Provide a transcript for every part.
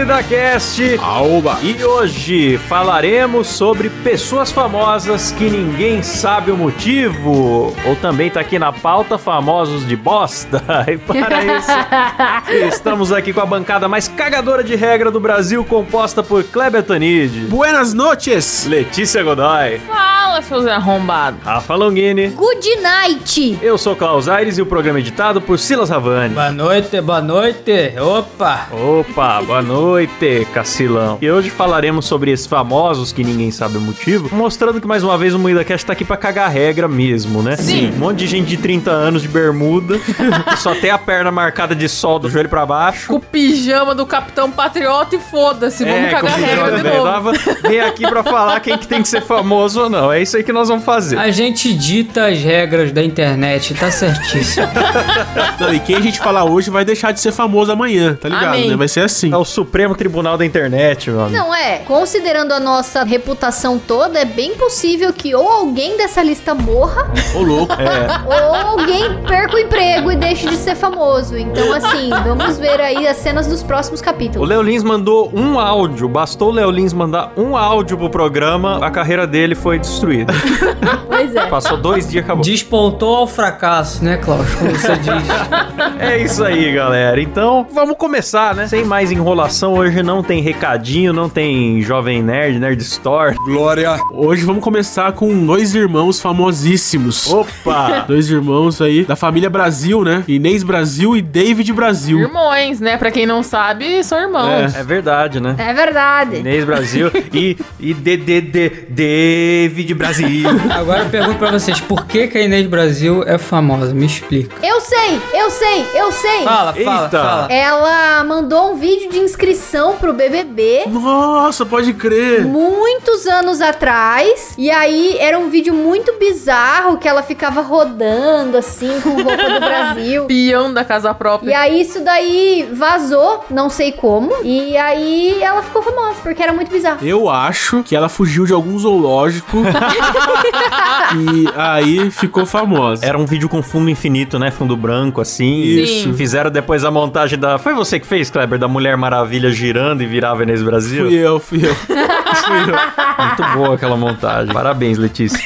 Moída Cast. Aoba! E hoje falaremos sobre pessoas famosas que ninguém sabe o motivo. Ou também tá aqui na pauta famosos de bosta. E para isso, estamos aqui com a bancada mais cagadora de regra do Brasil, composta por Kleber Tanid, Buenas noches! Letícia Godoy, Fala, seus arrombados. Rafa Longini. Good night! Eu sou Klaus Aires e o programa é editado por Silas Havani. Boa noite, boa noite. Opa! Opa, boa noite, Cacilão. E hoje falaremos sobre esses famosos que ninguém sabe o motivo, mostrando que mais uma vez o Moída Cast tá aqui pra cagar regra mesmo, né? Sim. Um monte de gente de 30 anos de bermuda, que só tem a perna marcada de sol do joelho pra baixo. Com o pijama do Capitão Patriota e foda-se, vamos É, cagar com regra de velho. novo. Dava- Vem aqui pra falar quem que tem que ser famoso ou não. É isso aí que nós vamos fazer. A gente dita as regras da internet, tá certíssimo. Não, e quem a gente falar hoje vai deixar de ser famoso amanhã, tá ligado? Né? Vai ser assim. É o Supremo Tribunal da Internet, meu amigo. Não é, considerando a nossa reputação toda, é bem possível que ou alguém dessa lista morra, Ô, louco. É. ou alguém perca o emprego e deixe de ser famoso. Então, assim, vamos ver aí as cenas dos próximos O capítulos. Léo Lins mandou um áudio, bastou o Léo Lins mandar um áudio pro programa, a carreira dele foi destruída. Pois é. Passou dois dias e acabou. Despontou ao fracasso, né, Klaus? Como você diz. É isso aí, galera. Então, vamos começar, né? Sem mais enrolação, hoje não tem recadinho, não tem Jovem Nerd, Nerd Store. Glória! Hoje vamos começar com dois irmãos famosíssimos. Opa! Dois irmãos aí da família Brasil, né? Inês Brasil e David Brasil. Irmãos, né? Pra quem não sabe, são irmãos. É verdade, né? É verdade. Inês Brasil e, e DDD David Brasil. Agora eu pergunto pra vocês, por que, que a Inês Brasil é famosa? Me explica. Eu sei, eu sei, eu sei. Fala, fala, Eita. fala. Ela mandou um vídeo de inscrição pro BBB. Nossa, pode crer. muitos anos atrás. E aí era um vídeo muito bizarro que ela ficava rodando assim com roupa do Brasil. Peão da casa E própria. aí isso daí vazou, não sei como. E aí ela ficou famosa, porque era muito bizarro. Eu acho que ela fugiu de algum zoológico e aí ficou famosa. Era um vídeo com fundo infinito, né? Fundo branco, assim. Isso. Fizeram depois a montagem da. Foi você que fez, Kleber? Da Mulher Maravilha girando e virava Inês Brasil? Fui eu, fui eu. Fui eu. Muito boa aquela montagem. Parabéns, Letícia.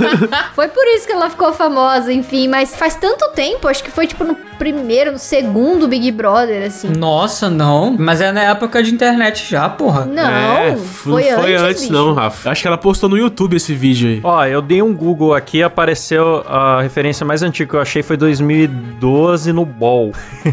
Foi por isso que ela ficou famosa, enfim. Mas faz tanto tempo, acho que foi tipo no primeiro, no segundo Big Brother, assim. Nossa, não. Mas é na época de internet já, porra. Não, É, foi, não foi antes, antes, bicho. não, Rafa. Acho que ela postou no YouTube esse vídeo aí. Ó, eu dei um Google aqui, apareceu a referência mais antiga que eu achei foi 2012 no BOL.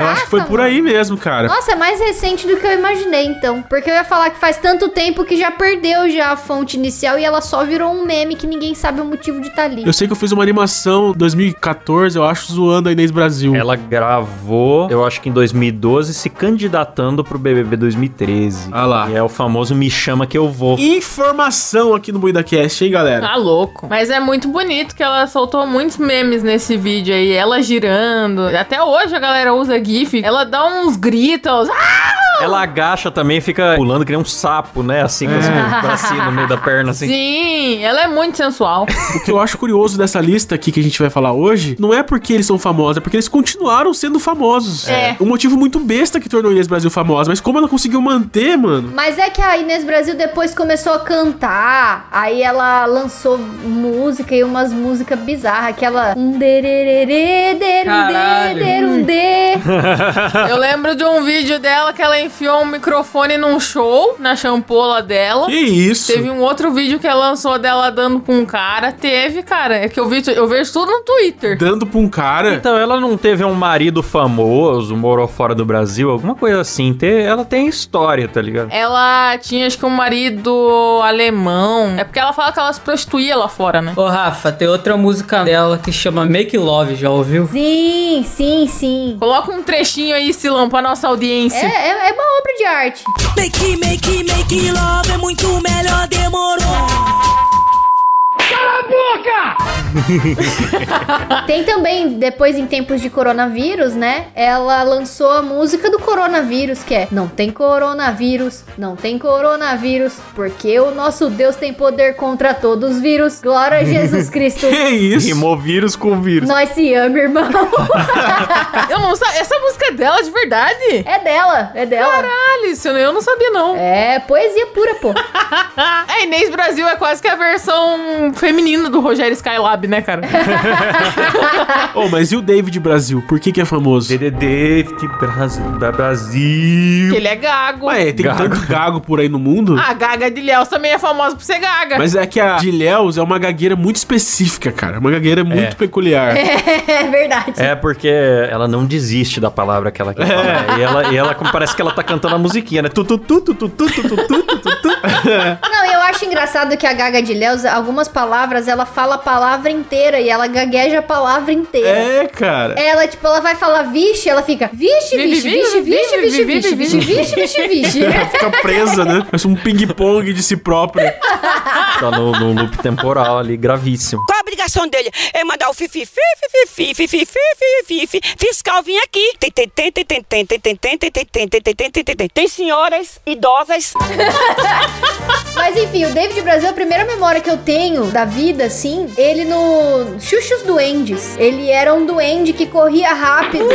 Eu acho que foi por aí mesmo, cara. Nossa, é mais recente do que eu imaginei, então. Porque eu ia falar que faz tanto tempo que já perdeu já a fonte inicial e ela só virou um meme que ninguém sabe o motivo de estar ali. Eu sei que eu fiz uma animação em 2014, eu acho, zoando a Inês Brasil. Ela gravou, eu acho que em 2012, se candidatando pro BBB 2013. Ah lá. E é o famoso Me Chama Que Eu Vou. Informação aqui no MoídaCast, hein, galera? Tá louco. Mas é muito bonito que ela soltou muitos memes nesse vídeo aí. Ela girando. Até hoje a galera usa GIF. Ela dá uns gritos. Ah! Ela agacha também e fica pulando que nem um sapo, né? Assim, com os bracinhos no meio da perna, assim. Sim, ela é muito sensual. O que eu acho curioso dessa lista aqui que a gente vai falar hoje, não é porque eles são famosos, é porque eles continuaram sendo famosos. É. Um motivo muito besta que tornou a Inês Brasil famosa, mas como ela conseguiu manter, mano. Mas é que a Inês Brasil depois começou a cantar, aí ela lançou música e umas músicas bizarras, aquela um dererê, der, um Caralho. dê, der, um dê. Eu lembro de um vídeo dela que ela enfiou um microfone num show, na champola dela. Que isso? Teve um outro vídeo que ela lançou dela dando com um cara. Teve, cara. É que eu, vi, eu vejo tudo no Twitter. Dando pra um cara. Então, ela não teve um marido famoso, morou fora do Brasil, alguma coisa assim. Te- Ela tem história, tá ligado? Ela tinha, acho que, um marido alemão. É porque ela fala que ela se prostituía lá fora, né? Ô, Rafa, tem outra música dela que chama Make Love, já ouviu? Sim, sim, sim. Coloca um trechinho aí, Silão, pra nossa É, audiência. é, é uma obra de arte. Make, make, make love é muito melhor, demorou. Tem também, depois em tempos de coronavírus, né? Ela lançou a música do coronavírus, que é Não tem coronavírus, não tem coronavírus, porque o nosso Deus tem poder contra todos os vírus. Glória a Jesus Cristo. Que isso? Rimou vírus com vírus. Nós se ama, irmão. Eu não sa- Essa música é dela de verdade? É dela, é dela. Caralho, isso eu não sabia não. É poesia pura, pô. A Inês Brasil é quase que a versão feminina do Rogério Skylab, né, cara? Oh, mas e o David Brasil? Por que que é famoso? De Brasil, da Brasil. Ele é gago. Ué, tem Gago. tanto gago por aí no mundo. A Gaga de Léus também é famosa por ser gaga. Mas é que a de Léus é uma gagueira muito específica, cara. Uma gagueira muito É. peculiar. É verdade. É porque ela não desiste da palavra que ela quer falar. E ela, e ela como parece que ela tá cantando a musiquinha, né? Tu, tu, tu, tu, tu, tu, tu, tu, tu, tu. Não, eu acho engraçado que a Gaga de Léus, algumas palavras, ela fala a palavra inteira e ela gagueja a palavra inteira. É, cara. Ela, tipo, ela vai falar vixe, ela fica vixe, vixe, vixe, vixe, vixe, vixe, vixe, vixe, vixe, vixe. Fica presa, né? Parece um ping-pong de si própria. Tá no, no loop temporal ali, gravíssimo. Qual a obrigação dele? É mandar o fifi, fifi, fifi, fifi, fifi, fifi, fifi, fiscal vir aqui. Tem, tem, tem, tem, tem, tem, tem, tem, tem, tem, tem, tem, tem, tem, tem, tem, tem, tem. Tem senhoras idosas. Mas enfim, o David Brasil, a primeira memória que eu tenho da vida, assim, ele no Xuxos Duendes. Ele era um duende que corria rápido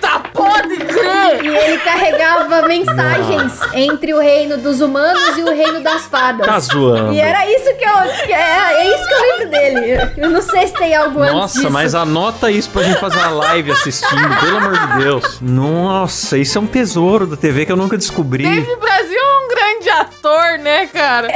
Tá, pode crer! e ele carregava mensagens entre o reino dos humanos e o reino das fadas. Tá zoando. E era isso que eu. Que é, é isso que eu lembro dele. Eu não sei se tem algo antes Nossa, mas anota isso pra gente fazer uma live assistindo, pelo amor de Deus. Nossa, isso é um tesouro da TV que eu nunca descobri. Dave Brasil é um grande ator, né, cara?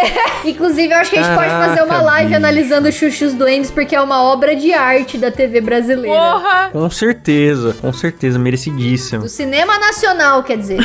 Inclusive, eu acho que a gente pode fazer uma Caraca, live bicho. analisando Xuxos Duendes, porque é uma obra de arte da TV brasileira. Porra! Com certeza, com certeza, merecidíssimo. Do cinema nacional, quer dizer.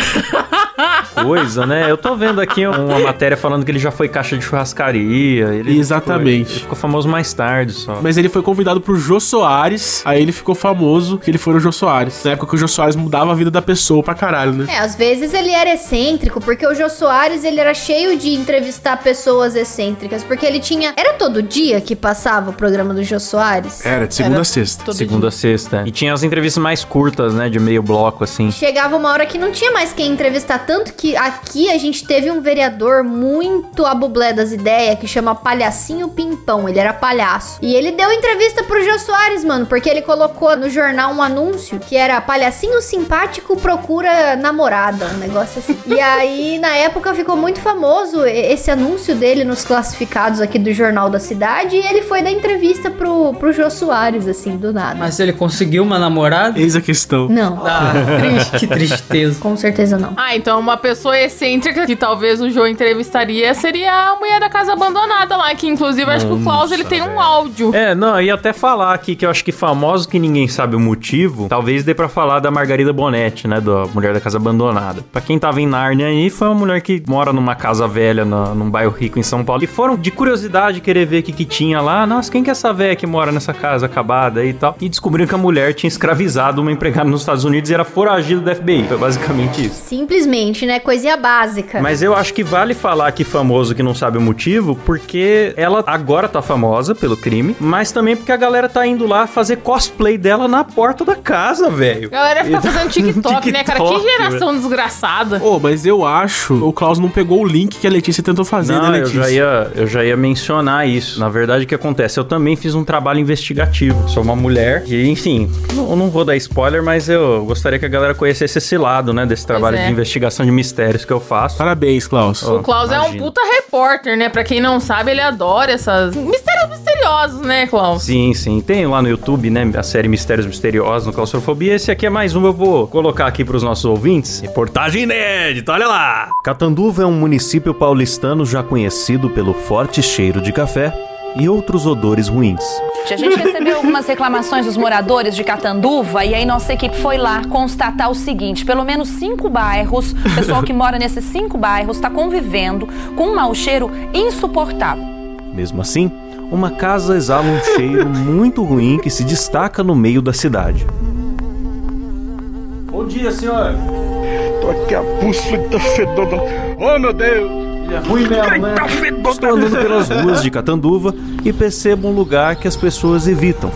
Coisa, né? Eu tô vendo aqui uma matéria falando que ele já foi caixa de churrascaria. Ele Exatamente. Ficou, ele ficou famoso mais tarde só. Mas ele foi convidado pro Jô Soares, aí ele ficou famoso que ele foi no Jô Soares. Na época que o Jô Soares mudava a vida da pessoa pra caralho, né? É, às vezes ele era excêntrico, porque o Jô Soares, ele era cheio de entrevistar pessoas excêntricas, porque ele tinha... Era todo dia que passava o programa do Jô Soares? Era, de segunda Era a sexta. Segunda a sexta. E tinha as entrevistas mais curtas, né? De meio bloco, assim. Chegava uma hora que não tinha mais quem entrevistar, tanto que aqui a gente teve um vereador muito abublé das ideias, que chama Palhacinho Pimpão, ele era palhaço. E ele deu entrevista pro Jô Soares, mano, porque ele colocou no jornal um anúncio que era Palhacinho Simpático procura namorada, um negócio assim. e aí, na época, ficou muito famoso e- esse anúncio dele nos classificados aqui do Jornal da Cidade, e ele foi dar entrevista pro, pro Jô Soares, assim, do nada. Mas ele conseguiu uma namorada? Eis a questão. Não, Ah, triste, que tristeza. com certeza não. Ah, então uma pessoa excêntrica que talvez o João entrevistaria seria a mulher da casa abandonada lá, que inclusive acho que o Klaus ele tem um áudio. É, não, eu ia até falar aqui que eu acho que famoso que ninguém sabe o motivo, talvez dê pra falar da Margarida Bonetti, né, da Mulher da Casa Abandonada. Pra quem tava em Nárnia aí, foi uma mulher que mora numa casa velha, na- num bairro rico em São Paulo. E foram de curiosidade querer ver o que, que tinha lá. Nossa, quem que é essa velha que mora nessa casa acabada aí e tal? E descobriram que a mulher tinha escravizado uma empregada nos Estados Unidos e era foragida do FBI. Foi basicamente isso. Simplesmente, né? Coisinha básica. Mas eu acho que vale falar que famoso que não sabe o motivo, porque ela agora tá famosa pelo crime, mas também porque a galera tá indo lá fazer cosplay dela na porta da casa, velho. A galera fica fazendo TikTok, né, cara? Que geração desgraçada. Ô, mas eu acho o Klaus não pegou o link que a Letícia tentou fazer, Não, né, eu Letícia? já, ia, eu já ia mencionar isso. Na verdade, o que acontece? Eu também fiz um trabalho investigativo. Sou uma mulher e, enfim, não, não vou dar spoiler, mas eu gostaria que a galera conhecesse esse lado, né? Desse trabalho é. de investigação de mistérios que eu faço. Parabéns, Klaus. Ó, O Klaus é um imagina. puta repórter, né? Pra quem não sabe, ele adora essas mistérios misteriosos, né, Klaus? Sim, sim. Tem lá no YouTube, né? A série Mistérios Misteriosos no Claustrofobia. Esse aqui é mais um, eu vou colocar aqui pros nossos ouvintes. Reportagem inédita, olha lá! Catanduva é um município paulistano já conhecido pelo forte cheiro de café e outros odores ruins. A gente recebeu algumas reclamações dos moradores de Catanduva e aí nossa equipe foi lá constatar o seguinte: pelo menos cinco bairros, o pessoal que mora nesses cinco bairros está convivendo com um mau cheiro insuportável. Mesmo assim, uma casa exala um cheiro muito ruim que se destaca no meio da cidade. Bom dia, senhor! Tô aqui a pulsita fedona. Oh, meu Deus! Ruim mesmo, né? Estou andando pelas ruas de Catanduva e percebo um lugar que as pessoas evitam,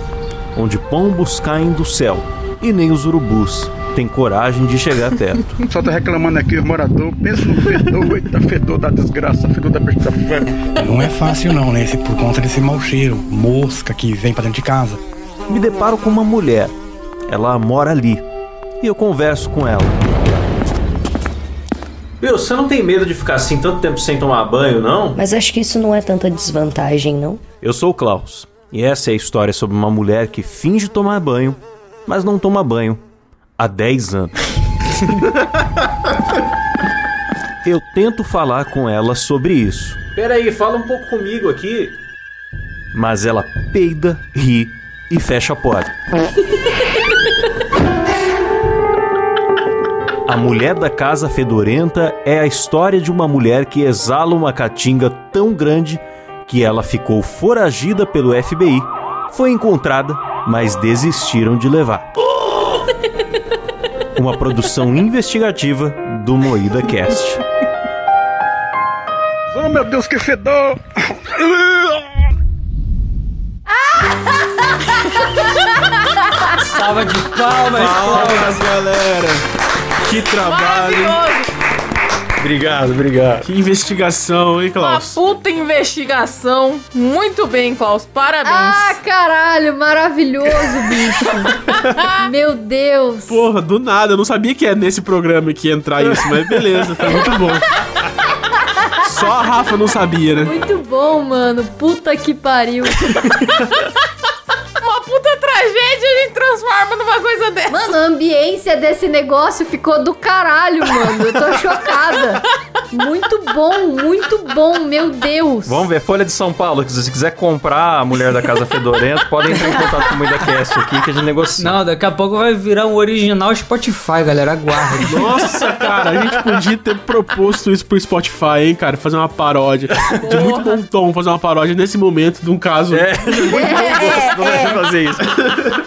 onde pombos caem do céu e nem os urubus têm coragem de chegar perto. Só tô reclamando aqui, os moradores. Pensa no fedor, eita, fedor da desgraça, fedor da besta Não é fácil não, né? Esse- Por conta desse mau cheiro, mosca que vem pra dentro de casa. Me deparo com uma mulher. Ela mora ali. E eu converso com ela. Meu, você não tem medo de ficar assim tanto tempo sem tomar banho, não? Mas acho que isso não é tanta desvantagem, não? Eu sou o Klaus. E essa é a história sobre uma mulher que finge tomar banho, mas não toma banho há 10 anos. Eu tento falar com ela sobre isso. Peraí, fala um pouco comigo aqui. Mas ela peida, ri e fecha a porta. A Mulher da Casa Fedorenta é a história de uma mulher que exala uma caatinga tão grande que ela ficou foragida pelo FBI, foi encontrada, mas desistiram de levar. Uma produção investigativa do Moída Cast. Oh, meu Deus, que fedor! Salva de palmas, Palmas, galera. Que trabalho. Obrigado, obrigado. Que investigação, hein, Uma Klaus? puta investigação. Muito bem, Klaus. Parabéns. Ah, caralho, maravilhoso, bicho. Meu Deus. Porra, do nada. Eu não sabia que é nesse programa que ia entrar isso, mas beleza, foi muito bom. Só a Rafa não sabia, né? Muito bom, mano. Puta que pariu. transforma numa coisa dessa. Mano, a ambiência desse negócio ficou do caralho, mano. Eu tô chocada. Muito bom, muito bom, meu Deus. Vamos ver, Folha de São Paulo, se você quiser comprar a Mulher da Casa Fedorenta, pode entrar em contato com o Moída Cast aqui que a gente negocia. Não, daqui a pouco vai virar um original Spotify, galera. Aguarde. Nossa, cara, a gente podia ter proposto isso pro Spotify, hein, cara? Fazer uma paródia. De muito bom tom, fazer uma paródia nesse momento de um caso. É, muito É, bom gosto de fazer isso.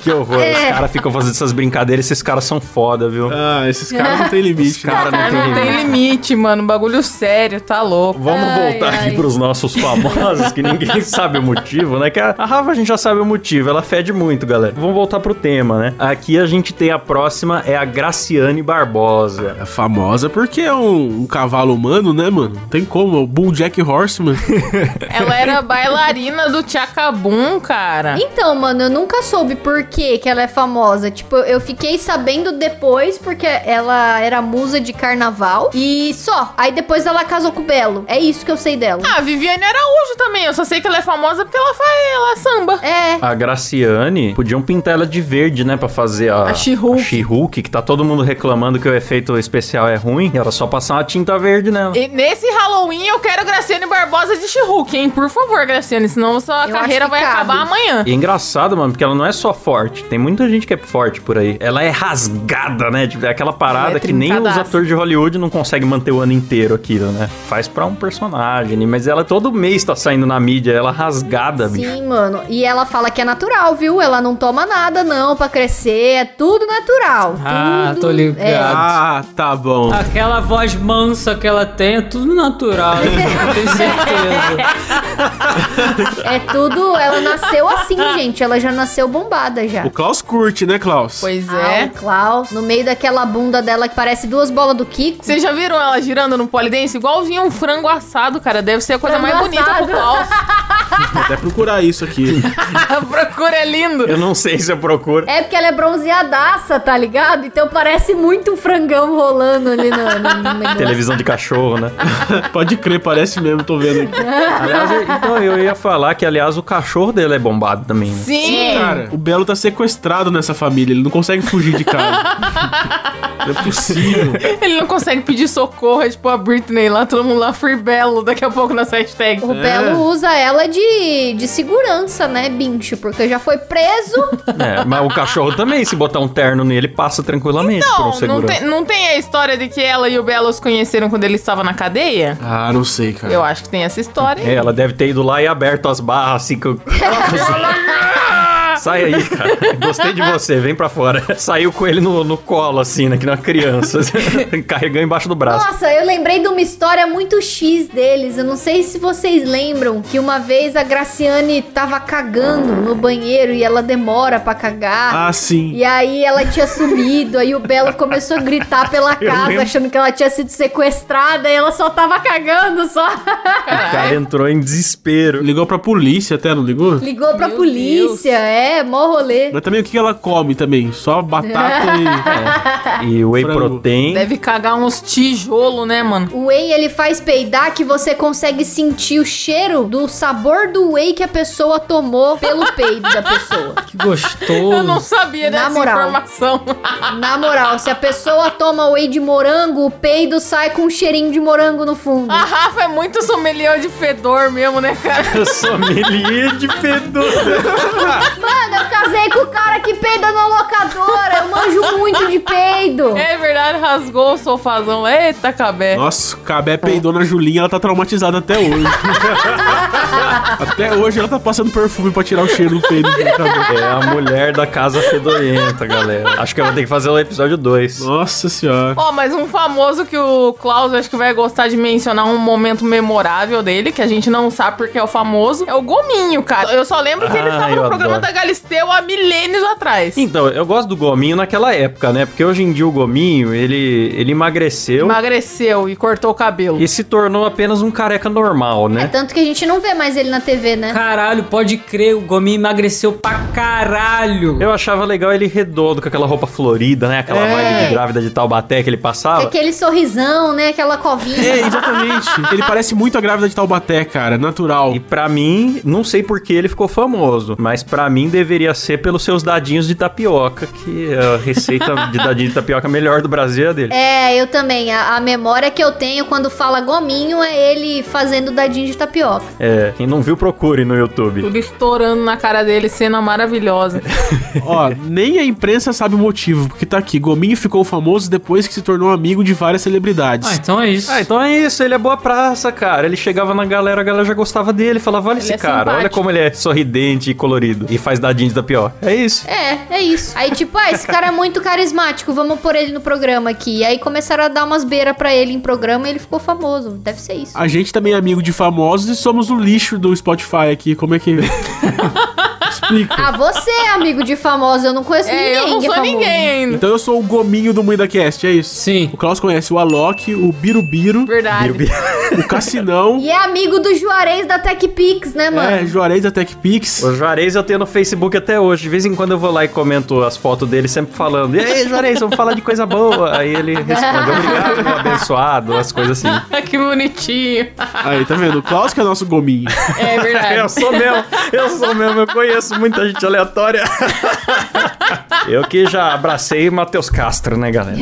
Que horror, É. os caras ficam fazendo essas brincadeiras, esses caras são foda, viu? Ah, esses caras não tem limite. né? Cara, não Ah, tem não tem limite. limite, mano. Bagulho sério, tá louco. Vamos Ai, voltar ai. aqui pros nossos famosos, que ninguém sabe o motivo, né? Que a, a Rafa a gente já sabe o motivo, ela fede muito, galera. Vamos voltar pro tema, né? Aqui a gente tem a próxima, é a Graciane Barbosa. É famosa porque é um, um cavalo humano, né, mano? Não tem como, é o Bull Jack Horseman. Ela era bailarina do Tchacabum, cara. Então, mano, eu nunca soube por que que ela é famosa. Tipo, eu fiquei sabendo depois porque ela era musa de carnaval e só. Aí depois ela casou com o Belo. É isso que eu sei dela. Ah, a Viviane Araújo também. Eu só sei que ela é famosa porque ela faz ela samba. É. A Graciane, podiam pintar ela de verde, né? Pra fazer a, A She-Hulk. que tá todo mundo reclamando que o efeito especial é ruim. Era só passar uma tinta verde nela. E nesse Halloween eu quero Graciane Barbosa de She-Hulk, hein? Por favor, Graciane, senão sua Eu carreira vai cabe. acabar amanhã. E é engraçado, mano, porque ela não é só forte. Tem muita gente que é forte por aí. Ela é rasgada, né? Tipo, é aquela parada é que nem os atores de Hollywood não conseguem manter o ano inteiro aquilo, né? Faz pra um personagem, mas ela todo mês tá saindo na mídia, ela rasgada, bicho. Sim, mano. E ela fala que é natural, viu? Ela não toma nada, não, pra crescer. É tudo natural. Ah, tudo... tô ligado. É. Ah, tá bom. Aquela voz mansa que ela tem é tudo natural, eu tenho certeza. É tudo. Ela nasceu assim, gente. Ela já nasceu bombada já. O Klaus curte, né, Klaus? Pois Ah, é. o Klaus, no meio daquela bunda dela que parece duas bolas do Kiko. Vocês já viram ela girando no polidense? Igualzinho um frango assado, cara. Deve ser a coisa Frango mais bonita pro. Klaus. Vou até procurar isso aqui. A procura é lindo. Eu não sei se eu procuro. É porque ela é bronzeadaça, tá ligado? Então parece muito um frangão rolando ali no, no, no negócio. Televisão de cachorro, né? Pode crer, parece mesmo, tô vendo aqui. aliás, eu- então eu ia falar que, aliás, o cachorro dele é bombado também, né? Sim. Cara, o Belo tá sequestrado nessa família, ele não consegue fugir de casa. Não é possível. Ele não consegue pedir socorro, é tipo a Britney lá, todo mundo lá, Free Belo, daqui a pouco nas hashtags. O Belo usa ela de, de segurança, né, bicho? Porque já foi preso. É, mas o cachorro também, se botar um terno nele, passa tranquilamente por um Não, não segurança. tem, não tem a história de que ela e o Belo se conheceram quando ele estava na cadeia? Ah, não sei, cara. Eu acho que tem essa história. É, ela deve ter ido lá e aberto as barras, assim, que eu... Sai aí, cara. Gostei de você, vem pra fora. Saiu com ele no, no colo, assim, né? Que nem uma criança. Carregando embaixo do braço. Nossa, eu lembrei de uma história muito X deles. Eu não sei se vocês lembram que uma vez a Graciane tava cagando no banheiro e ela demora pra cagar. Ah, sim. E aí ela tinha sumido, aí o Belo começou a gritar pela casa, achando que ela tinha sido sequestrada e ela só tava cagando só. O cara entrou em desespero. Ligou pra polícia até, não ligou? Ligou pra Meu polícia, é, mó rolê. Mas também o que ela come também? Só batata e... E whey Frango. protein. Deve cagar uns tijolo, né, mano? O whey, ele faz peidar que você consegue sentir o cheiro do sabor do whey que a pessoa tomou pelo peido da pessoa. Que gostoso. Eu não sabia Na dessa moral. informação. Na moral, se a pessoa toma whey de morango, o peido sai com um cheirinho de morango no fundo. A Rafa é muito sommelier de fedor mesmo, né, cara? Eu sou sommelier de fedor. Mano, eu casei com o cara que peida na locadora. Eu manjo muito de peido. É verdade, rasgou o sofazão. Eita, cabé. Nossa, Cabé peidou na Julinha, ela tá traumatizada até hoje. até hoje ela tá passando perfume pra tirar o cheiro do peido. É a mulher da casa fedorenta, galera. Acho que eu vou ter que fazer o episódio 2. Nossa senhora. Ó, mas um famoso que o Klaus acho que vai gostar de mencionar um momento memorável dele, que a gente não sabe porque é o famoso, é o Gominho, cara. Eu só lembro que ele Ah, tava eu no programa adoro. da Galisteu há milênios atrás. Então, eu gosto do Gominho naquela época, né? Porque hoje em dia o Gominho, ele, ele emagreceu Emagreceu e cortou o cabelo. e se tornou apenas um careca normal, É né? tanto que a gente não vê mais ele na TV, né? Caralho, pode crer, o Gominho emagreceu pra caralho. Eu achava legal ele redondo, com aquela roupa florida, né? Aquela É. vibe de grávida de Taubaté que ele passava. Aquele sorrisão, né? Aquela covinha. É, exatamente. Ele parece muito a grávida de Taubaté, cara. Natural. E pra mim, não sei por que ele ficou famoso, mas pra mim deveria ser pelos seus dadinhos de tapioca, que a receita de dadinho de tapioca melhor do Brasil é a dele. É, eu também. A, a memória que eu tenho quando fala gominho é ele fazendo dadinho de tapioca. É, quem não viu, procure no YouTube. Tudo estourando na cara dele, cena maravilhosa. Ó, nem a imprensa sabe o motivo, porque tá aqui. Gominho ficou famoso depois que se tornou amigo de várias celebridades. Ah, então é isso. Ah, então é isso, ele é boa praça, cara. Ele chegava na galera, a galera já gostava dele, falava, olha esse é cara, olha simpático. como ele é sorridente e colorido. E faz dadinho de tapioca. É isso. É, é isso. Aí, tipo, ah, esse cara é muito carismático, vamos pôr ele no programa aqui. E aí começaram a dar umas beiras pra ele em programa e ele ficou famoso. Deve ser isso. A gente também é amigo de famosos e somos o lixo do Spotify aqui. Como é que. Explica. Ah, você é amigo de famoso, eu não conheço ninguém. É, eu não é sou famoso. ninguém ainda. Então eu sou o gominho do MuidaCast, é isso? Sim. O Klaus conhece o Alok, o Birubiru, Verdade. o Cassinão, E é amigo do Juarez da TechPix, né, mano? é, Juarez da TechPix. O Juarez eu tenho no Facebook até hoje. De vez em quando eu vou lá e comento as fotos dele, sempre falando: E aí, Juarez, vamos falar de coisa boa. Aí ele responde: Obrigado, meu abençoado, as coisas assim. que bonitinho. Aí, tá vendo? O Klaus que é nosso gominho. É verdade. Eu sou mesmo, eu sou mesmo, eu conheço muita gente aleatória. Eu que já abracei Matheus Castro, né, galera?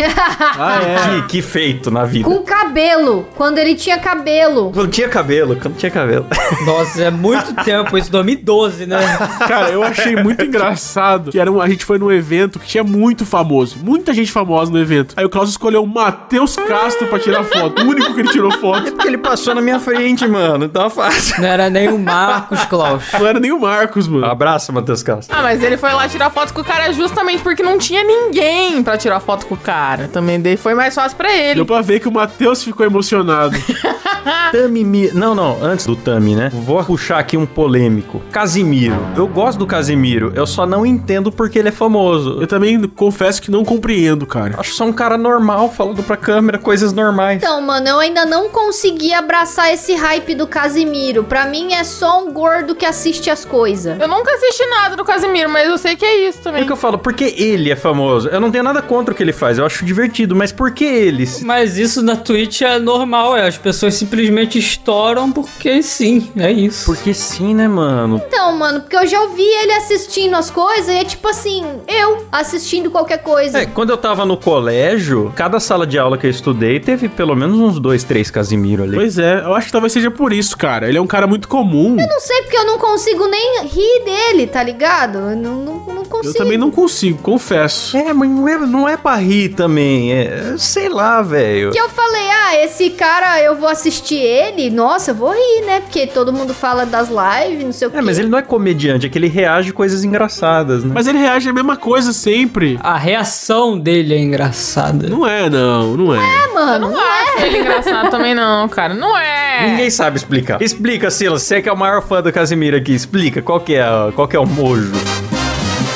Ah, é. Que, que feito na vida. Com cabelo, quando ele tinha cabelo. Quando tinha cabelo, quando tinha cabelo. Nossa, é muito tempo, isso 2012, né? Cara, eu achei muito engraçado que era um, a gente foi num evento que tinha muito famoso, muita gente famosa no evento. Aí o Klaus escolheu o Matheus Castro pra tirar foto, o único que ele tirou foto. Porque ele passou na minha frente, mano. Então é fácil. Não era nem o Marcos Klaus. Não era nem o Marcos, mano. Abraço, Matheus Castro. Ah, mas ele foi lá tirar foto com o cara justamente porque não tinha ninguém pra tirar foto com o cara. Também daí foi mais fácil pra ele. Deu pra ver que o Matheus ficou emocionado. Tami Mi... Não, não, antes do Tami, né? Vou puxar aqui um polêmico. Casimiro. Eu gosto do Casimiro, eu só não entendo porque ele é famoso. Eu também confesso que não compreendo, cara. Acho só um cara normal falando pra câmera coisas normais. Então, mano, eu ainda não consegui abraçar esse hype do Casimiro. Pra mim é só um gordo que assiste as coisas. Eu nunca assisti nada do Casimiro, mas eu sei que é isso É também. o que eu falo, porque ele é famoso. Eu não tenho nada contra o que ele faz, eu acho divertido, mas por que eles? Mas isso na Twitch é normal, é. As pessoas simplesmente estouram porque sim, é isso. Porque sim, né, mano? Então, mano, porque eu já ouvi ele assistindo as coisas e é tipo assim, eu assistindo qualquer coisa. É, quando eu tava no colégio, cada sala de aula que eu estudei teve pelo menos uns dois, três Casimiro ali. Pois é, eu acho que talvez seja por isso, cara. Ele é um cara muito comum. Eu não sei porque eu não consigo nem rir dele, tá ligado? Eu não, não, não consigo. Eu também não consigo, confesso. É, mas não é, não é pra rir também. É, sei lá, velho. Que eu falei, ah, esse cara, eu vou assistir ele, nossa, eu vou rir, né? Porque todo mundo fala das lives, não sei o quê. É, mas ele não é comediante, é que ele reage a coisas engraçadas, né? Mas ele reage a mesma coisa sempre. A reação dele é engraçada. Não é, não, não é. É, mano, Não acho ele engraçado também, não, cara. Não é. Ninguém sabe explicar. Explica, Silas. Você que é o maior fã do Casimiro aqui, explica qual que é, qual que é o mojo.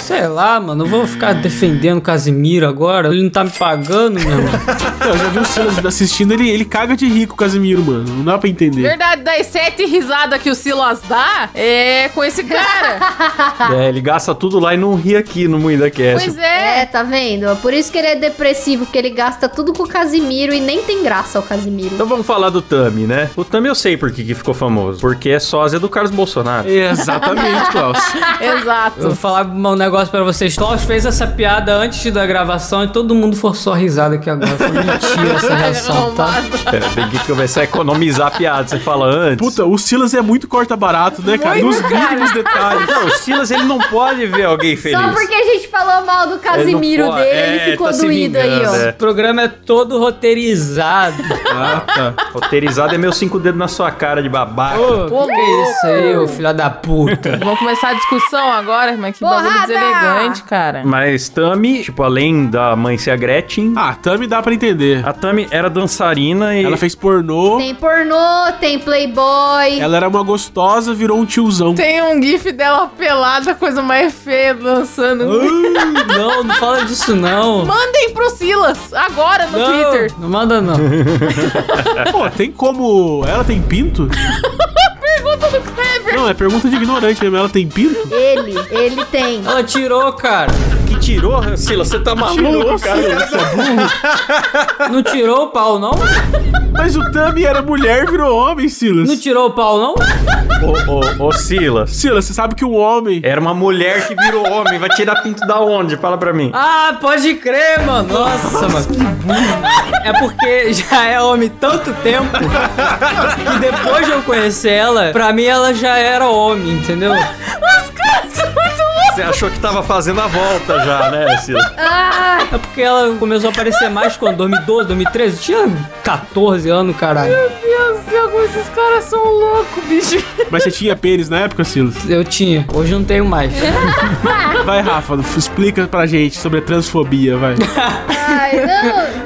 Sei lá, mano. Eu vou ficar defendendo o Casimiro agora. Ele não tá me pagando, meu irmão. Eu já vi o Silas assistindo, ele, ele caga de rico, Casimiro, mano. Não dá pra entender. Verdade, das sete risadas que o Silas dá é com esse cara. é, ele gasta tudo lá e não ri aqui no Moída Cast. pois é. É, tá vendo? Por isso que ele é depressivo, porque ele gasta tudo com o Casimiro e nem tem graça o Casimiro. Então vamos falar do Tami, né? O Tami eu sei por que que ficou famoso. Porque é sósia do Carlos Bolsonaro. Exatamente, Klaus. Exato. Eu vou falar um negócio pra vocês. Klaus fez essa piada antes da gravação e todo mundo forçou a risada aqui agora. Foi mentira essa reação, tá? É, tem que começar a economizar a piada. Você fala antes. Puta, o Silas é muito corta barato, né, cara? Muito, Nos cara. mínimos detalhes. Não, o Silas ele não pode ver alguém feliz. Só porque a gente falou mal do Casimiro pode- dele, é, ele ficou tá doído aí, vingando, ó. é. O programa é todo roteirizado. Ah, tá. Roteirizado é meu cinco dedos na sua cara de babaca. Ô, que que é isso aí, ô filho da puta? Vamos começar a discussão agora, mas que bagulho Deselegante, cara. Mas Tami, tipo, além da mãe ser a Gretchen, Ah, Tami dá pra entender. a Tami era dançarina e. Ela fez pornô, Tem pornô, tem playboy. ela era uma gostosa, virou um tiozão. Tem um gif dela pelada, coisa mais feia, dançando. não, não fala disso não. Mandem pro Silas, agora no não, Twitter. não manda não. Pô, tem como. Ela tem pinto? Pergunta do Kleber. Não, é pergunta de ignorante mesmo. Ela tem pinto? Ele, ele tem. Ela tirou, cara. Tirou, Silas? Você tá maluco, Tirou, cara? Silas, você é burro. Não tirou o pau, não? Mas o Tami era mulher, virou homem, Silas. Não tirou o pau, não? Ô, ô, ô, Silas. Silas, você sabe que um homem. Era uma mulher que virou homem. Vai tirar pinto da onde? Fala pra mim. Ah, pode crer, mano. Nossa, mano. que burro. É porque já é homem tanto tempo que depois de eu conhecer ela, pra mim ela já era homem, entendeu? Você achou que tava fazendo a volta já, né, Silas? É porque ela começou a aparecer mais quando? 2012, 2013? Tinha 14 anos, caralho. Meu Deus do céu, esses caras são loucos, bicho. Mas você tinha pênis na época, Silas? Eu tinha, hoje eu não tenho mais. Vai, Rafa, explica pra gente sobre a transfobia, vai. Ai, não,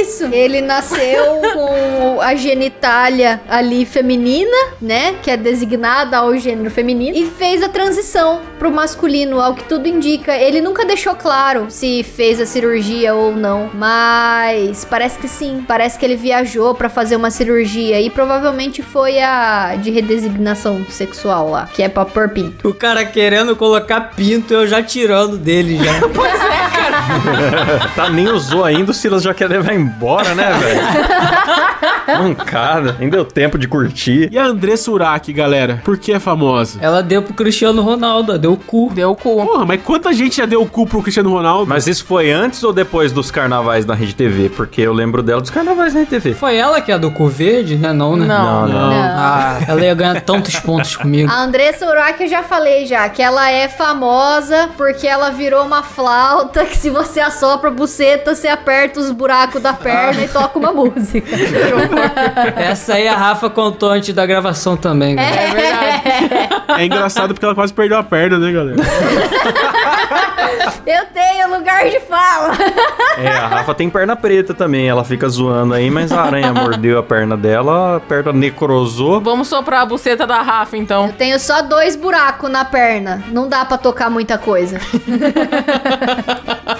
isso. Ele nasceu com a genitália ali feminina, né? Que é designada ao gênero feminino. E fez a transição pro masculino, ao que tudo indica. Ele nunca deixou claro se fez a cirurgia ou não. Mas parece que sim. Parece que ele viajou pra fazer uma cirurgia. E provavelmente foi a de redesignação sexual lá, que é pra pôr pinto. O cara querendo colocar pinto, eu já tirando dele já. Tá, nem usou ainda, o Silas já quer levar embora, né, velho? Mancada. Nem deu tempo de curtir. E a Andressa Urach, galera? Por que é famosa? Ela deu pro Cristiano Ronaldo, deu o cu. Deu o cu. Porra, mas quanta gente já deu o cu pro Cristiano Ronaldo? Mas isso foi antes ou depois dos carnavais na Rede TV? Porque eu lembro dela dos carnavais na Rede TV. Foi ela que é a do cu verde, né? Não, né? Não. não. Ah, ela ia ganhar tantos pontos comigo. A Andressa Urach eu já falei já, que ela é famosa porque ela virou uma flauta que se você assopra a buceta, você aperta os buracos da perna e toca uma música. Essa aí a Rafa contou antes da gravação também. galera. É verdade. É engraçado porque ela quase perdeu a perna, né, galera? Eu tenho lugar de fala. É, a Rafa tem perna preta também. Ela fica zoando aí, mas a aranha mordeu a perna dela, a perna necrosou. Vamos soprar a buceta da Rafa, então. Eu tenho só dois buracos na perna. Não dá pra tocar muita coisa.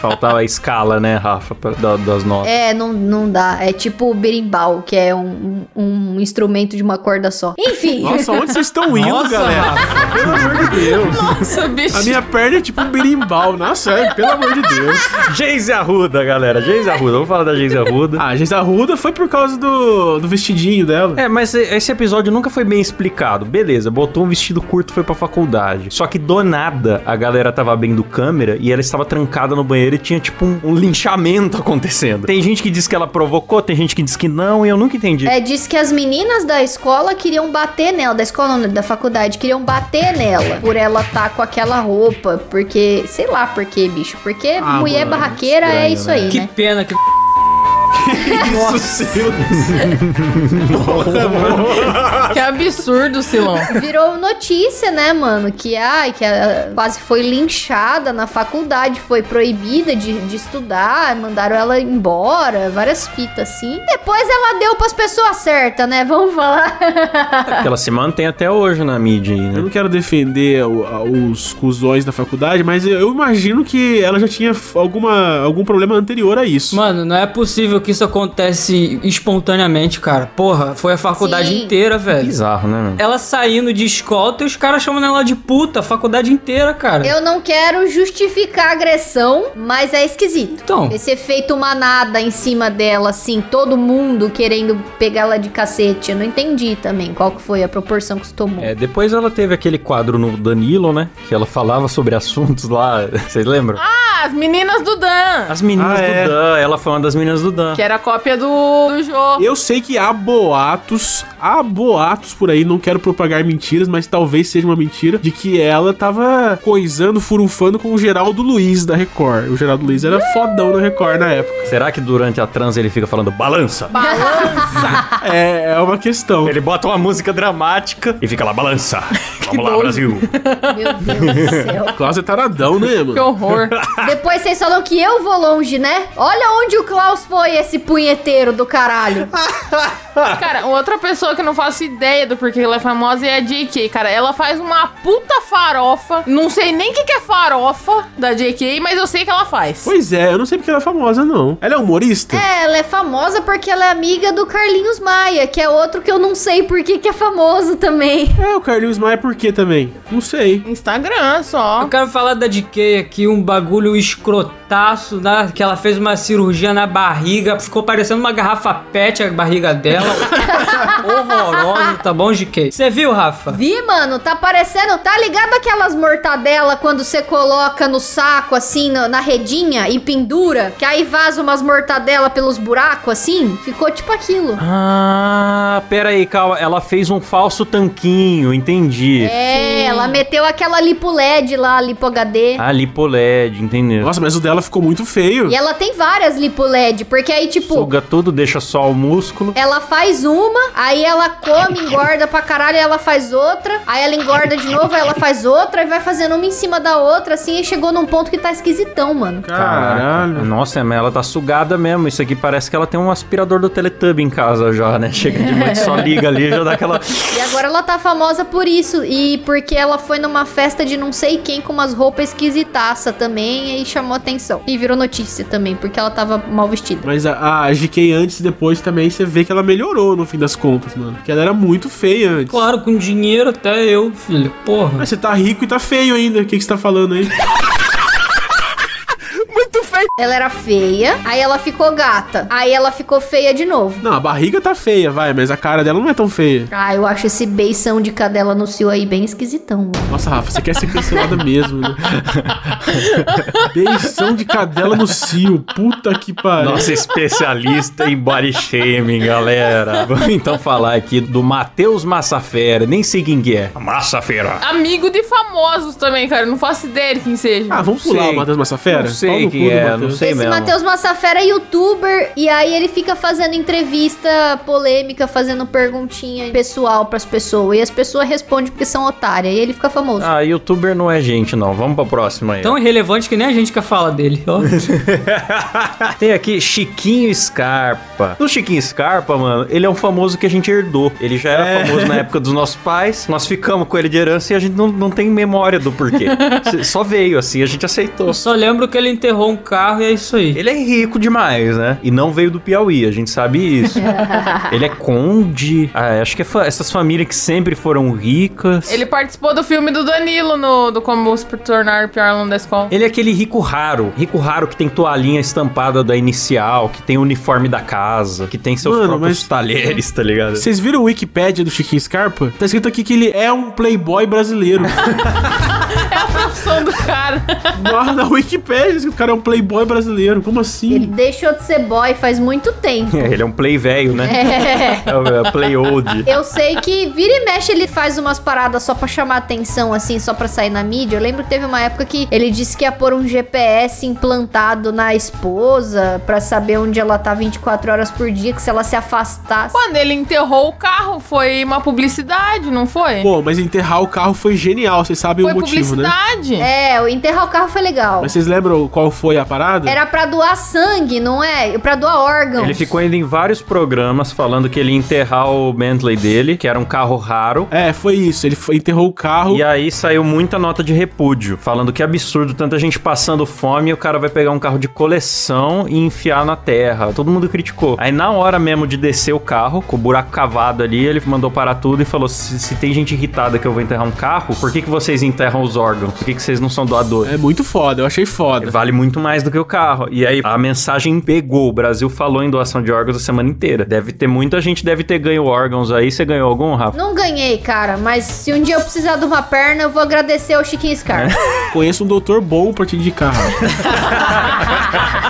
Faltava a escala, né, Rafa, da- das notas. É, não, não dá. É tipo o berimbau, que é um, um instrumento de uma corda só. Enfim. Nossa, onde vocês estão indo, Nossa, galera? Pelo amor de Deus. Nossa, bicho. A minha perna é tipo um berimbau. Nossa, é, pelo amor de Deus. Geise Arruda, galera. Geise Arruda. Vamos falar da Geise Arruda. Ah, a Geisa Ruda foi por causa do, do vestidinho dela. É, mas esse episódio nunca foi bem explicado. Beleza, botou um vestido curto e foi pra faculdade. Só que do nada a galera tava abrindo câmera e ela estava trancada no banheiro e tinha tipo um, um linchamento acontecendo. Tem gente que diz que ela provocou, tem gente que diz que não, e eu nunca entendi. É, diz que as meninas da escola queriam bater nela, da escola não, da faculdade, queriam bater nela por ela tá com aquela roupa, porque, sei lá por quê, bicho, porque Ah, mulher mano, barraqueira é estranho, isso né? aí, Que né? pena que. Isso, Silas. Que absurdo, Silão. Virou notícia, né, mano? Que, ai, que ela quase foi linchada na faculdade, foi proibida de, de estudar, mandaram ela embora, várias fitas assim. Depois ela deu pras pessoas certas, né? Vamos falar. Que ela se mantém até hoje na mídia aí, Eu né? não quero defender os cuzões da faculdade, mas eu, eu imagino que ela já tinha alguma, algum problema anterior a isso. Mano, não é possível que isso acontece espontaneamente, cara. Porra, foi a faculdade Sim. inteira, velho. Bizarro, né, mano? Ela saindo de escolta e os caras chamando ela de puta a faculdade inteira, cara. Eu não quero justificar a agressão, mas é esquisito. Então. Esse efeito manada em cima dela, assim, todo mundo querendo pegar ela de cacete. Eu não entendi também qual que foi a proporção que isso tomou. É, depois ela teve aquele quadro no Danilo, né? Que ela falava sobre assuntos lá. Vocês lembram? Ah, as meninas do Dan. As meninas Ah, é. do Dan. Ela foi uma das meninas do Dan. Que era a cópia do, do Jô. Eu sei que há boatos, há boatos por aí, não quero propagar mentiras, mas talvez seja uma mentira, de que ela tava coisando, furunfando com o Geraldo Luiz da Record. O Geraldo Luiz era fodão na Record na época. Será que durante a trans ele fica falando balança? É, é uma questão. Ele bota uma música dramática e fica lá, balança. Vamos lá. Brasil. Meu Deus do céu. Klaus é taradão, né, Que mano? horror. Depois vocês falam que eu vou longe, né? Olha onde o Klaus foi, esse punheteiro do caralho. Cara, outra pessoa que eu não faço ideia do porquê ela é famosa é a JK, cara. Ela faz uma puta farofa. Não sei nem o que, que é farofa da JK, mas eu sei que ela faz. Pois é, eu não sei porque ela é famosa, não. Ela é humorista? É, ela é famosa porque ela é amiga do Carlinhos Maia, que é outro que eu não sei por que que é famoso também. É, o Carlinhos Maia por quê também? Não sei. Instagram só. Eu quero falar da DK aqui, um bagulho né? Que ela fez uma cirurgia na barriga, ficou parecendo uma garrafa pet a barriga dela. Horroroso, tá bom, GK? Você viu, Rafa? Vi, mano, tá parecendo, tá ligado aquelas mortadela quando você coloca no saco, assim, na, na redinha e pendura, que aí vaza umas mortadela pelos buracos, assim? Ficou tipo aquilo. Ah, pera aí, calma. Ela fez um falso tanquinho, entendi. É, ela meteu aquela lipo LED lá, lipo HD. Ah, lipoled, entendeu? Nossa, mas o dela ficou muito feio. E ela tem várias lipo LED, porque aí, tipo, Suga tudo, deixa só o músculo. Ela faz uma, aí ela come, engorda pra caralho, aí ela faz outra, aí ela engorda de novo, aí ela faz outra, e vai fazendo uma em cima da outra, assim, e chegou num ponto que tá esquisitão, mano. Caralho. Nossa, mas ela tá sugada mesmo. Isso aqui parece que ela tem um aspirador do Teletubby em casa já, né? Chega de noite, só liga ali, já dá aquela... E agora ela tá famosa por isso, e porque ela foi numa festa de não sei quem com umas roupas esquisitaça também, e chamou atenção. E virou notícia também, porque ela tava mal vestida. Mas a, a GK antes e depois também, você vê que ela melhorou no fim das contas, mano. Porque ela era muito feia antes. Claro, com dinheiro até eu, filho. Porra. Mas você tá rico e tá feio ainda. O que, que você tá falando aí? Ela era feia, aí ela ficou gata, aí ela ficou feia de novo. Não, a barriga tá feia, vai, mas a cara dela não é tão feia. Ah, eu acho esse beição de cadela no cio aí bem esquisitão, mano. Nossa, Rafa, você quer ser cancelada mesmo, né? Beição de cadela no cio. Puta que pariu. Nossa, especialista em body shaming, galera. Vamos então falar aqui do Matheus Massafera. Nem sei quem que é. Massafera. Amigo de famosos também, cara. Não faço ideia de quem seja. Ah, vamos pular sei. o Matheus Massafera? Não sei quem é, Matheus. não sei Esse mesmo. Matheus Massafera é youtuber e aí ele fica fazendo entrevista polêmica, fazendo perguntinha pessoal pras pessoas. E as pessoas respondem porque são otárias. E ele fica famoso. Ah, youtuber não é gente, não. Vamos pra próxima aí. Tão irrelevante que nem a gente quer falar dele, ó. Tem aqui Chiquinho Scarpa. O Chiquinho Scarpa, mano, ele é um famoso que a gente herdou. Ele já era É. famoso na época dos nossos pais. Nós ficamos com ele de herança e a gente não, não tem memória do porquê. Só veio assim, a gente aceitou. Eu só lembro que ele enterrou um carro e é isso aí. Ele é rico demais, né? E não veio do Piauí, a gente sabe isso. ele é conde. Ah, acho que é fa- essas famílias que sempre foram ricas. Ele participou do filme do Danilo, no, do Como se tornar pior aluno da escola. Ele é aquele rico raro. Rico raro que tem toalhinha estampada da inicial, que tem o uniforme da casa, que tem seus Mano, próprios mas- talheres, tá ligado? Vocês viram o Wikipedia do Chiquinho Scarpa? Tá escrito aqui que ele é um playboy brasileiro. a profissão do cara. Na, na Wikipedia, diz que o cara é um playboy brasileiro. Como assim? Ele deixou de ser boy faz muito tempo. Ele é um play velho, né? É. É o é play old. Eu sei que vira e mexe ele faz umas paradas só pra chamar atenção, assim, só pra sair na mídia. Eu lembro que teve uma época que ele disse que ia pôr um GPS implantado na esposa pra saber onde ela tá 24 horas por dia, que se ela se afastasse. Quando ele enterrou o carro, foi uma publicidade, não foi? Pô, mas enterrar o carro foi genial, vocês sabem foi o motivo, né? Publicidade. É, o enterrar o carro foi legal. Mas vocês lembram qual foi a parada? Era pra doar sangue, não é? Pra doar órgãos. Ele ficou indo em vários programas falando que ele ia enterrar o Bentley dele, que era um carro raro. É, foi isso. Ele foi- enterrou o carro. E aí saiu muita nota de repúdio, falando que é absurdo tanta gente passando fome e o cara vai pegar um carro de coleção e enfiar na terra. Todo mundo criticou. Aí na hora mesmo de descer o carro, com o buraco cavado ali, ele mandou parar tudo e falou: se, se tem gente irritada que eu vou enterrar um carro, por que, que vocês enterram os órgãos? Por que, que vocês não são doadores? É muito foda, eu achei foda. Vale muito mais do que o carro. E aí a mensagem pegou. O Brasil falou em doação de órgãos a semana inteira. Deve ter muita gente, deve ter ganho órgãos aí. Você ganhou algum, Rafa? Não ganhei, cara, mas se um dia eu precisar de uma perna, eu vou agradecer ao Chiquinho Scar. Conheço um doutor bom pra te indicar, Rafa.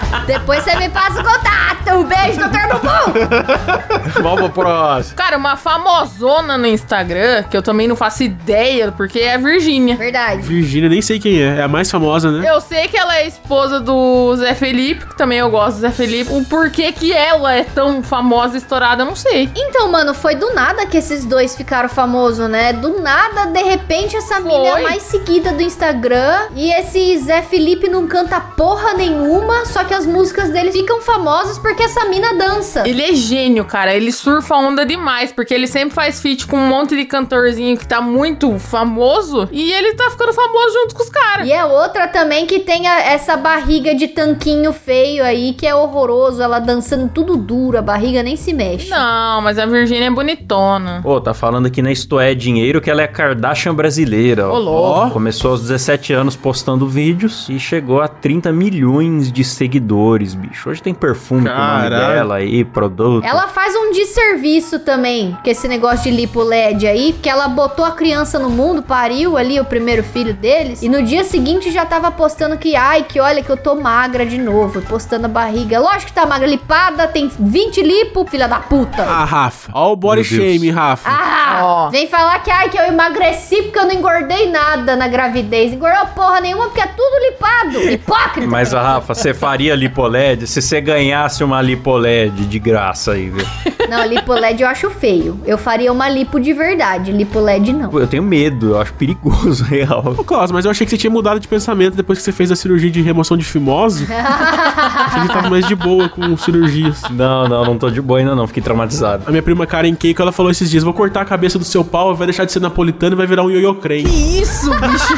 Depois você me passa o contato. Um beijo, doutor Bumbum. Vamos pro próximo. Cara, uma famosona no Instagram, que eu também não faço ideia, porque é a Virgínia. Verdade. Virgínia, nem sei quem é. É a mais famosa, né? Eu sei que ela é esposa do Zé Felipe, que também eu gosto do Zé Felipe. O porquê que ela é tão famosa e estourada, eu não sei. Então, mano, foi do nada que esses dois ficaram famosos, né? Do nada, de repente, essa mina é a mais seguida do Instagram. E esse Zé Felipe não canta porra nenhuma, só que as músicas dele ficam famosas porque essa mina dança. Ele é gênio, cara. Ele surfa onda demais, porque ele sempre faz feat com um monte de cantorzinho que tá muito famoso. E ele tá ficando famoso junto com os caras. E é outra também que tem a- essa barriga de tanquinho feio aí, que é horroroso. Ela dançando tudo duro, a barriga nem se mexe. Não, mas a Virgínia é bonitona. Pô, tá falando aqui na Isto é Dinheiro que ela é Kardashian brasileira. ó. Ô, louco. Começou aos 17 anos postando vídeos e chegou a 30 milhões de seguidores, bicho. Hoje tem perfume com o nome Caralho. dela aí, produto. Ela faz um desserviço também, com esse negócio de lipo LED aí, que ela botou a criança no mundo, pariu ali o primeiro filho deles, e no dia seguinte já tava postando que, ai, que olha que eu tô magra de novo, postando a barriga. Lógico que tá magra, lipada, tem 20 lipo, filha da puta. Ah, Rafa. Ó o body Meu Deus. shame, Rafa. Ah, Ó. vem falar que, ai, que eu emagreci porque eu não engordei nada na gravidez. Engordou porra nenhuma porque é tudo lipado. Hipócrita. Mas, a Rafa, você faria lipoled se você ganhasse uma lipoled de graça aí, viu? Não, lipo LED eu acho feio. Eu faria uma lipo de verdade, lipo LED não. Eu tenho medo, eu acho perigoso, real. Ô, mas eu achei que você tinha mudado de pensamento depois que você fez a cirurgia de remoção de fimose. você já tava mais de boa com cirurgias. Não, não, não tô de boa ainda não, fiquei traumatizado. A minha prima Karen Keiko, ela falou esses dias, vou cortar a cabeça do seu pau, vai deixar de ser napolitano e vai virar um ioiô creme. Isso, bicho.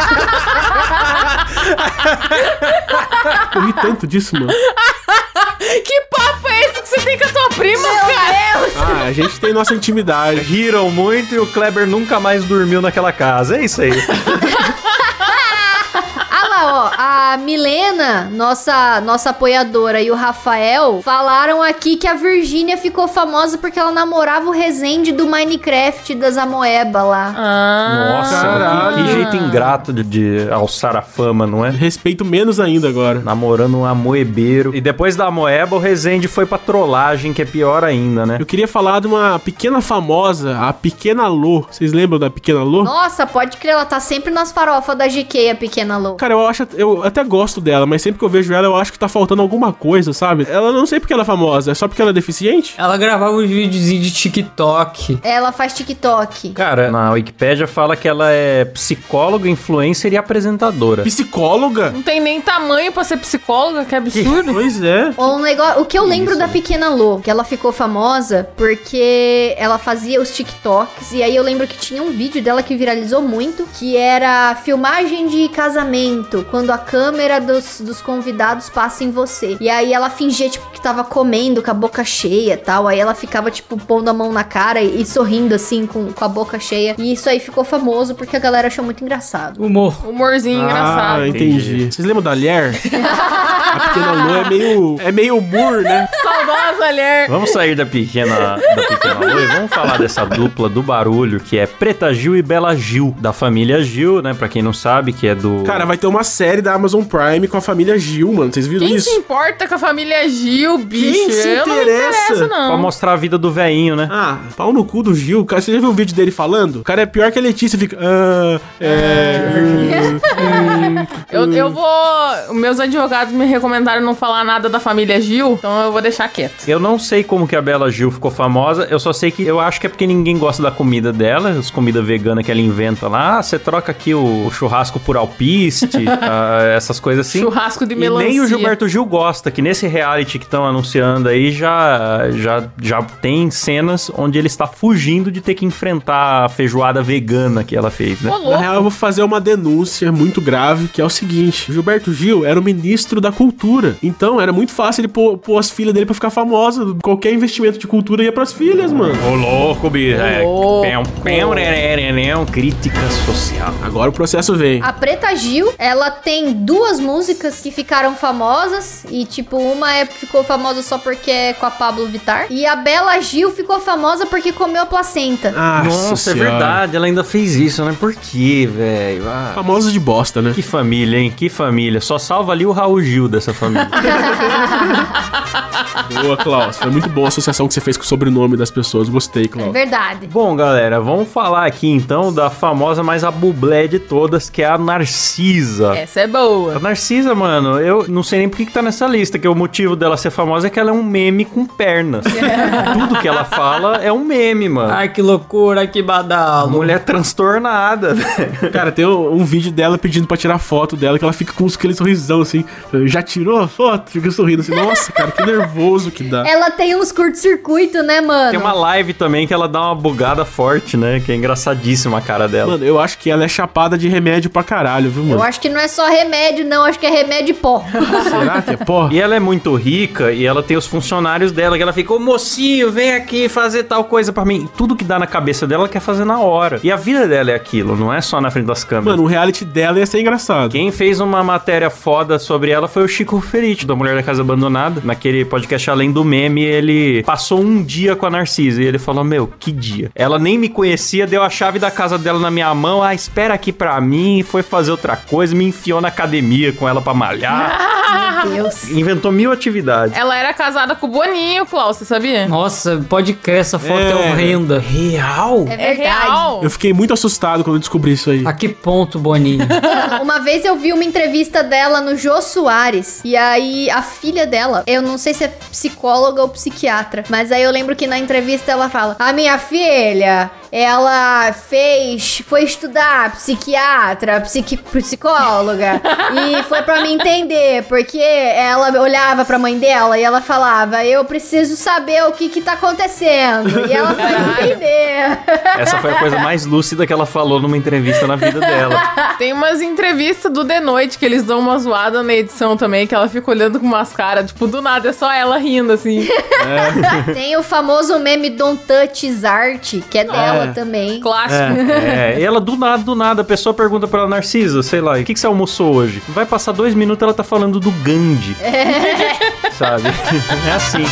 Eu ri tanto disso, mano. que papo é esse que você tem com a tua prima, cara? Ah, a gente tem nossa intimidade. Riram muito e o Kleber nunca mais dormiu naquela casa. É isso aí. Ah lá, ó, a Milena, nossa, nossa apoiadora, e o Rafael falaram aqui que a Virgínia ficou famosa porque ela namorava o Resende do Minecraft das Amoeba lá. Ah, Nossa, Caralho. que, jeito ingrato de, de alçar a fama, não é? Respeito menos ainda agora. Namorando um amoebeiro. E depois da amoeba, o Rezende foi pra trollagem, que é pior ainda, né? Eu queria falar de uma pequena famosa, a Pequena Lô. Vocês lembram da Pequena Lô? Nossa, pode crer, ela tá sempre nas farofas da GK, a pequena Lou. Cara, eu acho, eu até gosto dela, mas sempre que eu vejo ela, eu acho que tá faltando alguma coisa, sabe? Ela não sei porque ela é famosa, é só porque ela é deficiente? Ela gravava uns videozinhos de TikTok. Ela faz TikTok. Cara, na Wikipédia fala que ela é psicóloga, influencer e apresentadora. Psicóloga? não tem nem tamanho pra ser psicóloga, que absurdo. Pois é. Um negócio, o que eu lembro da Pequena Lô, que ela ficou famosa porque ela fazia os TikToks e aí eu lembro que tinha um vídeo dela que viralizou muito, que era filmagem de casamento, quando a câmera câmera dos, dos convidados passa em você. E aí ela fingia, tipo, que tava comendo com a boca cheia e tal. Aí ela ficava, tipo, pondo a mão na cara e, e sorrindo, assim, com, com a boca cheia. E isso aí ficou famoso porque a galera achou muito engraçado. Humor. Humorzinho engraçado. Ah, entendi. Vocês lembram da Lier? a pequena Lu é meio. É meio humor, né? Saudosa mulher. Vamos sair da pequena, da pequena Lu e vamos falar dessa dupla do barulho que é Preta Gil e Bela Gil, da família Gil, né? Pra quem não sabe, que é do. Cara, vai ter uma série da Amazon Prime com a família Gil, mano. Vocês viram Quem isso? se importa com a família Gil, bicho? Quem se Eu não interessa? interesso, Pra não. mostrar a vida do veinho, né? Ah, pau no cu do Gil. Cara, você já viu o vídeo dele falando? O cara é pior que a Letícia, fica. Ah, é. Eu, eu vou. Meus advogados me recomendaram não falar nada da família Gil, então eu vou deixar quieto. Eu não sei como que a Bela Gil ficou famosa, eu só sei que eu acho que é porque ninguém gosta da comida dela, as comidas veganas que ela inventa lá. Ah, você troca aqui o, o churrasco por alpiste, ah, essas coisas assim. Churrasco de E melancia. nem o Gilberto Gil gosta, que nesse reality que estão anunciando aí já, já, já tem cenas onde ele está fugindo de ter que enfrentar a feijoada vegana que ela fez, né? Ô, Na real, eu vou fazer uma denúncia muito grave, que é o seguinte: o Gilberto Gil era o ministro da cultura. Então era muito fácil ele pôr, pôr as filhas dele pra ficar famosa. Qualquer investimento de cultura ia pras filhas, mano. Ô louco, bicho. É, pem, rererereão, crítica social. Agora o processo vem. A Preta Gil, ela tem duas músicas que ficaram famosas. E, tipo, uma é, ficou famosa só porque é com a Pablo Vittar. E a Bela Gil ficou famosa porque comeu a placenta. Nossa, Nossa, é verdade, ela ainda fez isso, né? Por quê, velho? Ah, Famosos de bosta, né? que família, hein? Que família. Só salva ali o Raul Gil dessa família. Boa, Klaus. Foi muito boa a associação que você fez com o sobrenome das pessoas. Gostei, É Klaus. verdade. Bom, galera, vamos falar aqui então da famosa mais a bublé de todas, que é a Narcisa. Essa é boa. A Narcisa, mano, eu não sei nem por que que tá nessa lista, que o motivo dela ser famosa é que ela é um meme com pernas. Tudo que ela fala é um meme, mano. Ai, que loucura, que badalo. mulher transtornada. Cara, tem um, um vídeo dela pedindo pra tirar foto dela, que ela fica com aquele sorrisão assim. Já tirou a foto? Fica sorrindo assim. Nossa, cara, que nervoso que dá. Ela tem uns curto-circuito, né, mano? Tem uma live também que ela dá uma bugada forte, né? Que é engraçadíssima a cara dela. Mano, eu acho que ela é chapada de remédio pra caralho, viu, Eu mano? acho que não é só remédio, não. Acho que é remédio e pó. Será que é pó? E ela é muito rica e ela tem os funcionários dela, que ela fica, ô mocinho, vem aqui fazer tal coisa pra mim. Tudo que dá na cabeça dela, ela quer fazer na hora. E a vida dela é aquilo, não é só na frente das câmeras. Mano, o reality dela ia ser engraçado. Quem fez uma matéria foda sobre ela foi o Chico Ferite, da Mulher da Casa Abandonada. Naquele podcast Além do Meme, ele passou um dia com a Narcisa e ele falou: Meu, que dia. Ela nem me conhecia, deu a chave da casa dela na minha mão. Ah, espera aqui pra mim. Foi fazer outra coisa, me enfiou na academia com ela pra malhar. Meu Deus. Inventou mil atividades. Ela era casada com o Boninho, Klaus, você sabia? Nossa, pode crer, essa foto é, É. horrenda. Real? É É verdade. real. Eu fiquei muito assustado quando eu descobri isso aí. A que ponto, Boninho? Uma vez eu vi uma entrevista dela no Jô Soares. E aí a filha dela, eu não sei se é psicóloga ou psiquiatra, mas aí eu lembro que na entrevista ela fala: A minha filha, ela fez, foi estudar psiquiatra, psiqui, psicóloga. e foi pra me entender, porque ela olhava pra mãe dela e ela falava: Eu preciso saber o que que tá acontecendo. E ela foi entender. Essa foi a coisa mais lúcida que ela falou numa entrevista na vida dela. Tem umas entrevistas do The Noite que eles dão uma zoada na edição também, que ela fica olhando com umas caras, tipo, do nada é só ela rindo assim. Tem o famoso meme Don't Touch Art, que é dela É. também. Clássico. É, e ela do nada, do nada, a pessoa pergunta pra ela, Narcisa, sei lá, o que, que você almoçou hoje? Vai passar dois minutos ela tá falando do Gandhi. Sabe? É assim.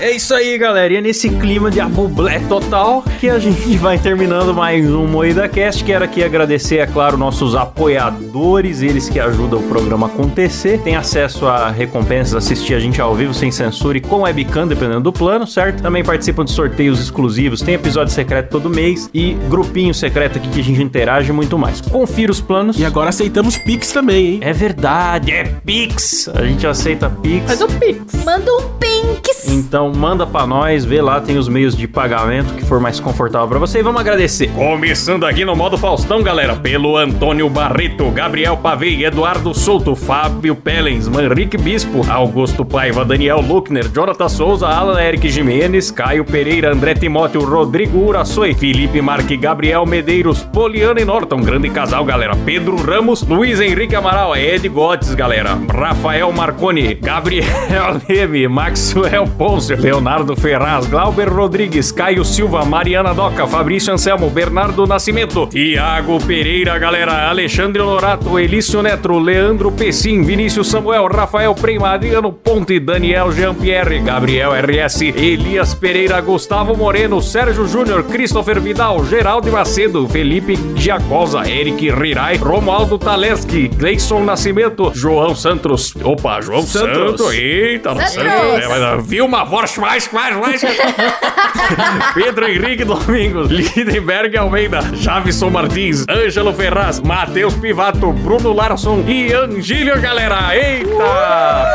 É isso aí, galera. E é nesse clima de aboblé total que a gente vai terminando mais um Moída Cast. Quero aqui agradecer, é claro, nossos apoiadores, eles que ajudam o programa a acontecer. Tem acesso a recompensas, assistir a gente ao vivo sem censura e com webcam, dependendo do plano, certo? Também participam de sorteios exclusivos, tem episódio secreto todo mês e grupinho secreto aqui que a gente interage e muito mais. Confira os planos. E agora aceitamos Pix também, hein? É verdade, é Pix. A gente aceita Pix. Faz o Pix. Manda um pinks Então manda pra nós, vê lá, tem os meios de pagamento que for mais confortável pra você e vamos agradecer. Começando aqui no modo Faustão, galera, pelo Antônio Barreto, Gabriel Pavei, Eduardo Souto, Fábio Pellens, Manrique Bispo, Augusto Paiva, Daniel Luckner, Jonathan Souza, Alan Eric Jimenez, Caio Pereira, André Timóteo, Rodrigo Uraçoi, Felipe Marque, Gabriel Medeiros, Poliana e Norton, grande casal, galera, Pedro Ramos, Luiz Henrique Amaral, Ed Gotes, galera, Rafael Marconi, Gabriel Leme, Maxwell Ponce, Leonardo Ferraz, Glauber Rodrigues, Caio Silva, Mariana Doca, Fabrício Anselmo, Bernardo Nascimento, Tiago Pereira, galera, Alexandre Honorato, Elício Neto, Leandro Pessim, Vinícius Samuel, Rafael Prema, Adriano Ponte, Daniel Jean-Pierre, Gabriel RS, Elias Pereira, Gustavo Moreno, Sérgio Júnior, Christopher Vidal, Geraldo Macedo, Felipe Giacosa, Eric Rirai, Romualdo Taleski, Gleison Nascimento, João Santos, opa, João Santos, Santos. eita, Santos. Santos, é, mas, Vilma Voz, mais, mais, mais. Pedro Henrique Domingos, Lindenberg Almeida, Javison Martins, Ângelo Ferraz, Matheus Pivato, Bruno Larson e Angílio, galera. Eita!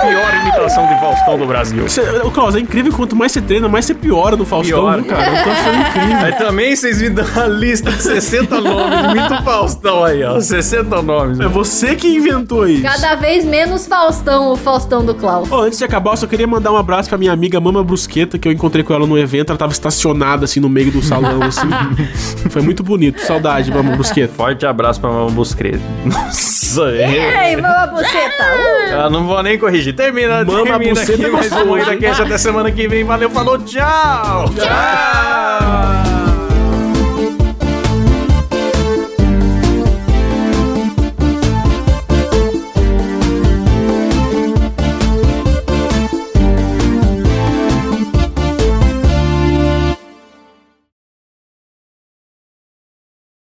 Pior imitação de Faustão do Brasil. Cê, ô, Klaus, é incrível que quanto mais você treina, mais você piora no Faustão, Piora. viu, cara? Eu tô achando incrível. Aí também vocês me dão a lista de 60 nomes. Imita o Faustão aí, ó. 60 nomes. É você que inventou isso. Cada vez menos Faustão, o Faustão do Klaus. Ô, antes de acabar, eu só queria mandar um abraço pra minha amiga Mama Brusqueta, que eu encontrei com ela no evento. Ela tava estacionada, assim, no meio do salão, assim. Foi muito bonito. Saudade, Mama Brusqueta. Forte abraço pra Mamãe Buscredo. Nossa, é. Ei, mama buceta! Uh! Eu não vou nem corrigir. Termina, Mama termina buceta aqui mais um gostoso, Moída? Cast até semana que vem. Valeu, falou, tchau! Tchau!